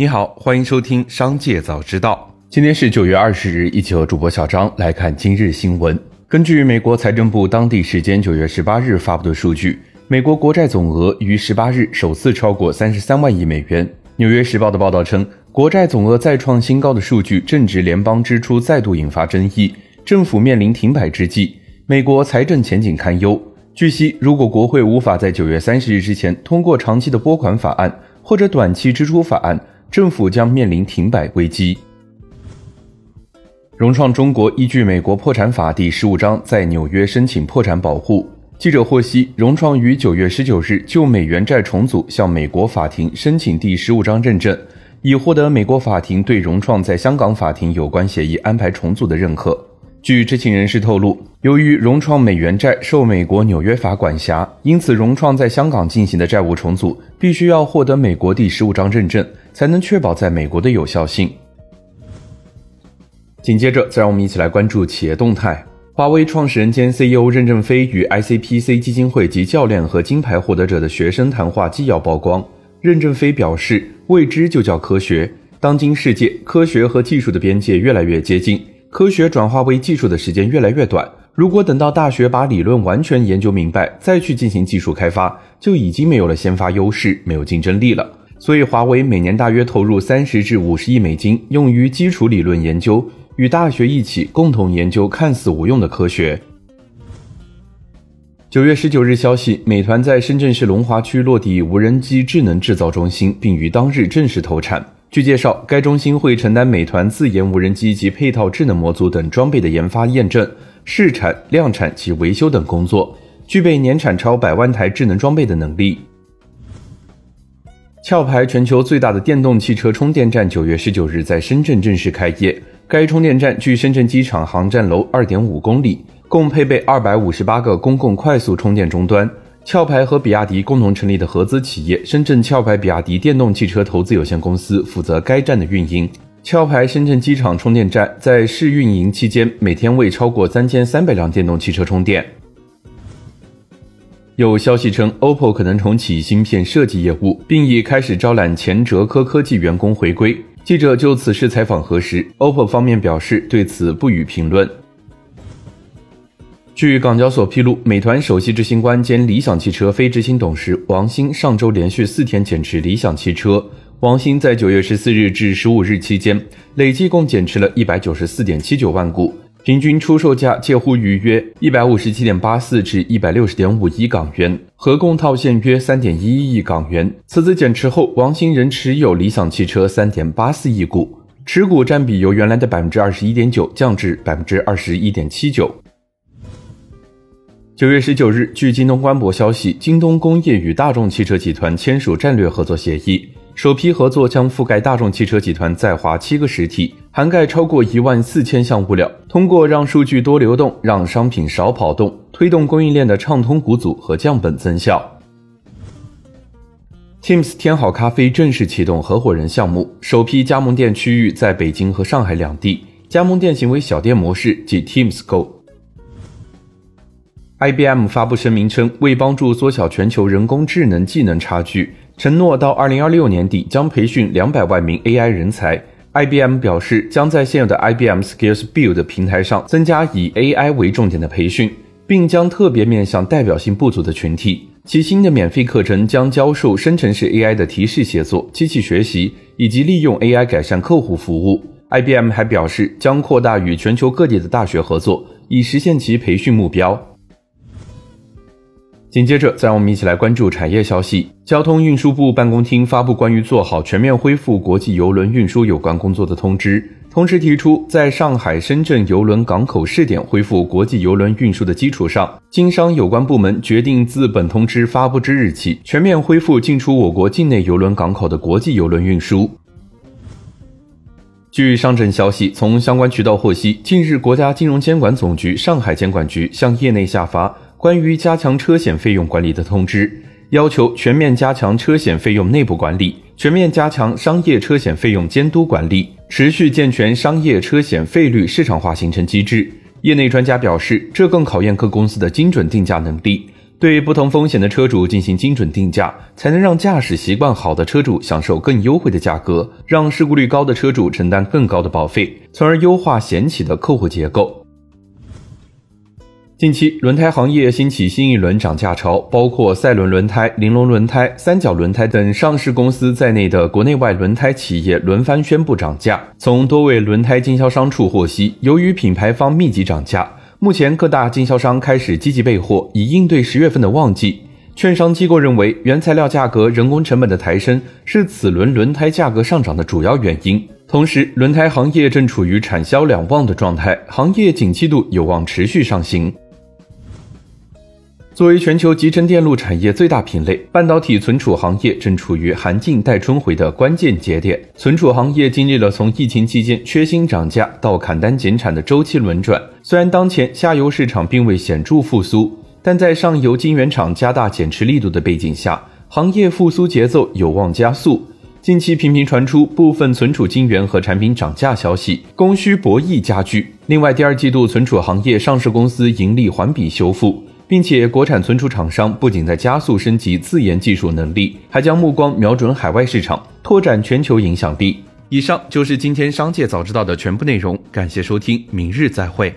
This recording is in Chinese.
你好，欢迎收听《商界早知道》。今天是九月二十日，一起和主播小张来看今日新闻。根据美国财政部当地时间九月十八日发布的数据，美国国债总额于十八日首次超过三十三万亿美元。纽约时报的报道称，国债总额再创新高的数据正值联邦支出再度引发争议，政府面临停摆之际，美国财政前景堪忧。据悉，如果国会无法在九月三十日之前通过长期的拨款法案或者短期支出法案，政府将面临停摆危机。融创中国依据美国破产法第十五章在纽约申请破产保护。记者获悉，融创于九月十九日就美元债重组向美国法庭申请第十五章认证，已获得美国法庭对融创在香港法庭有关协议安排重组的认可。据知情人士透露，由于融创美元债受美国纽约法管辖，因此融创在香港进行的债务重组必须要获得美国第十五章认证，才能确保在美国的有效性。紧接着，再让我们一起来关注企业动态。华为创始人兼 CEO 任正非与 ICPC 基金会及教练和金牌获得者的学生谈话纪要曝光。任正非表示：“未知就叫科学。当今世界，科学和技术的边界越来越接近。”科学转化为技术的时间越来越短。如果等到大学把理论完全研究明白，再去进行技术开发，就已经没有了先发优势，没有竞争力了。所以，华为每年大约投入三十至五十亿美金，用于基础理论研究，与大学一起共同研究看似无用的科学。九月十九日消息，美团在深圳市龙华区落地无人机智能制造中心，并于当日正式投产。据介绍，该中心会承担美团自研无人机及配套智能模组等装备的研发、验证、试产、量产及维修等工作，具备年产超百万台智能装备的能力。壳牌全球最大的电动汽车充电站九月十九日在深圳正式开业。该充电站距深圳机场航站楼二点五公里，共配备二百五十八个公共快速充电终端。壳牌和比亚迪共同成立的合资企业深圳壳牌比亚迪电动汽车投资有限公司负责该站的运营。壳牌深圳机场充电站在试运营期间，每天为超过三千三百辆电动汽车充电。有消息称，OPPO 可能重启芯片设计业务，并已开始招揽前哲科科技员工回归。记者就此事采访核实，OPPO 方面表示对此不予评论。据港交所披露，美团首席执行官兼理想汽车非执行董事王兴上周连续四天减持理想汽车。王兴在九月十四日至十五日期间，累计共减持了一百九十四点七九万股，平均出售价介乎于约一百五十七点八四至一百六十点五一港元，合共套现约三点一一亿港元。此次减持后，王兴仍持有理想汽车三点八四亿股，持股占比由原来的百分之二十一点九降至百分之二十一点七九。九月十九日，据京东官博消息，京东工业与大众汽车集团签署战略合作协议，首批合作将覆盖大众汽车集团在华七个实体，涵盖超过一万四千项物料。通过让数据多流动，让商品少跑动，推动供应链的畅通无阻和降本增效。Teams 天好咖啡正式启动合伙人项目，首批加盟店区域在北京和上海两地，加盟店行为小店模式即 Teams Go。IBM 发布声明称，为帮助缩小全球人工智能技能差距，承诺到2026年底将培训200万名 AI 人才。IBM 表示，将在现有的 IBM Skills Build 平台上增加以 AI 为重点的培训，并将特别面向代表性不足的群体。其新的免费课程将教授生成式 AI 的提示写作、机器学习以及利用 AI 改善客户服务。IBM 还表示，将扩大与全球各地的大学合作，以实现其培训目标。紧接着，再让我们一起来关注产业消息。交通运输部办公厅发布关于做好全面恢复国际邮轮运输有关工作的通知，同时提出，在上海、深圳邮轮港口试点恢复国际邮轮运输的基础上，经商有关部门决定自本通知发布之日起，全面恢复进出我国境内邮轮港口的国际邮轮运输。据上证消息，从相关渠道获悉，近日国家金融监管总局上海监管局向业内下发。关于加强车险费用管理的通知，要求全面加强车险费用内部管理，全面加强商业车险费用监督管理，持续健全商业车险费率市场化形成机制。业内专家表示，这更考验各公司的精准定价能力，对不同风险的车主进行精准定价，才能让驾驶习惯好的车主享受更优惠的价格，让事故率高的车主承担更高的保费，从而优化险企的客户结构。近期，轮胎行业兴起新一轮涨价潮，包括赛轮轮胎、玲珑轮胎、三角轮胎等上市公司在内的国内外轮胎企业轮番宣布涨价。从多位轮胎经销商处获悉，由于品牌方密集涨价，目前各大经销商开始积极备货，以应对十月份的旺季。券商机构认为，原材料价格、人工成本的抬升是此轮轮胎价格上涨的主要原因。同时，轮胎行业正处于产销两旺的状态，行业景气度有望持续上行。作为全球集成电路产业最大品类，半导体存储行业正处于寒尽待春回的关键节点。存储行业经历了从疫情期间缺芯涨价到砍单减产的周期轮转。虽然当前下游市场并未显著复苏，但在上游晶圆厂加大减持力度的背景下，行业复苏节奏有望加速。近期频频传出部分存储晶圆和产品涨价消息，供需博弈加剧。另外，第二季度存储行业上市公司盈利环比修复。并且，国产存储厂商不仅在加速升级自研技术能力，还将目光瞄准海外市场，拓展全球影响力。以上就是今天商界早知道的全部内容，感谢收听，明日再会。